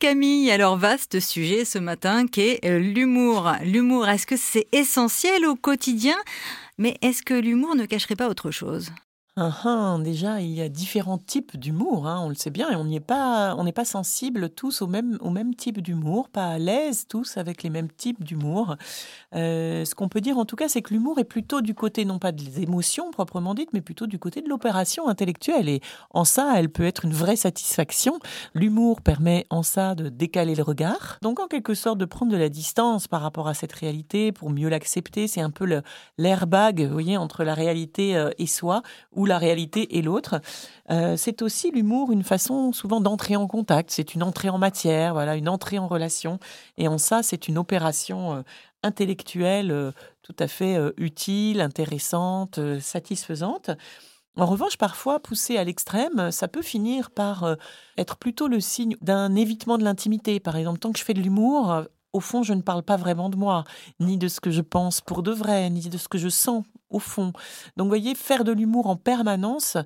Camille. Alors vaste sujet ce matin qui est euh, l'humour. L'humour, est-ce que c'est essentiel au quotidien? Mais est-ce que l'humour ne cacherait pas autre chose? Ah, déjà, il y a différents types d'humour, hein, on le sait bien, et on n'est pas, on n'est pas sensibles tous au même, type d'humour, pas à l'aise tous avec les mêmes types d'humour. Euh, ce qu'on peut dire en tout cas, c'est que l'humour est plutôt du côté non pas des émotions proprement dites, mais plutôt du côté de l'opération intellectuelle. Et en ça, elle peut être une vraie satisfaction. L'humour permet en ça de décaler le regard, donc en quelque sorte de prendre de la distance par rapport à cette réalité pour mieux l'accepter. C'est un peu l'airbag, vous voyez, entre la réalité euh, et soi ou la réalité et l'autre. Euh, c'est aussi l'humour une façon souvent d'entrer en contact. C'est une entrée en matière, voilà, une entrée en relation. Et en ça, c'est une opération euh, intellectuelle euh, tout à fait utile, intéressante, satisfaisante. En revanche, parfois, poussé à l'extrême, ça peut finir par être plutôt le signe d'un évitement de l'intimité. Par exemple, tant que je fais de l'humour, au fond, je ne parle pas vraiment de moi, ni de ce que je pense pour de vrai, ni de ce que je sens au fond. Donc, voyez, faire de l'humour en permanence,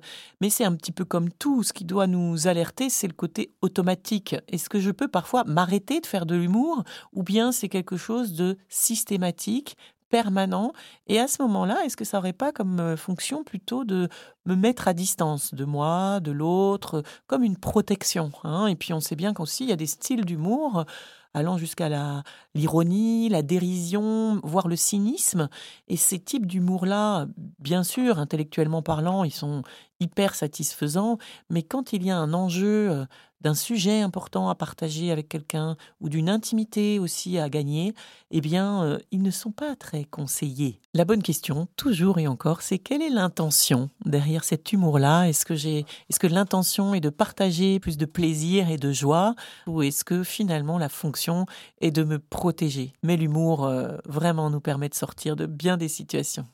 mais c'est un petit peu comme tout. Ce qui doit nous alerter, c'est le côté automatique. Est-ce que je peux parfois m'arrêter de faire de l'humour, ou bien c'est quelque chose de systématique, permanent? Et à ce moment-là, est-ce que ça n'aurait pas comme euh, fonction plutôt de me mettre à distance de moi, de l'autre, comme une protection hein? Et puis on sait bien qu'aussi, il y a des styles d'humour allant jusqu'à la l'ironie, la dérision, voire le cynisme. Et ces types d'humour-là, bien sûr, intellectuellement parlant, ils sont hyper satisfaisants, mais quand il y a un enjeu euh, d'un sujet important à partager avec quelqu'un ou d'une intimité aussi à gagner, eh bien, euh, ils ne sont pas très conseillés. La bonne question, toujours et encore, c'est quelle est l'intention derrière cet humour-là? Est-ce que j'ai, est-ce que l'intention est de partager plus de plaisir et de joie, ou est-ce que finalement la fonction est de me protéger Mais l'humour euh, vraiment nous permet de sortir de bien des situations.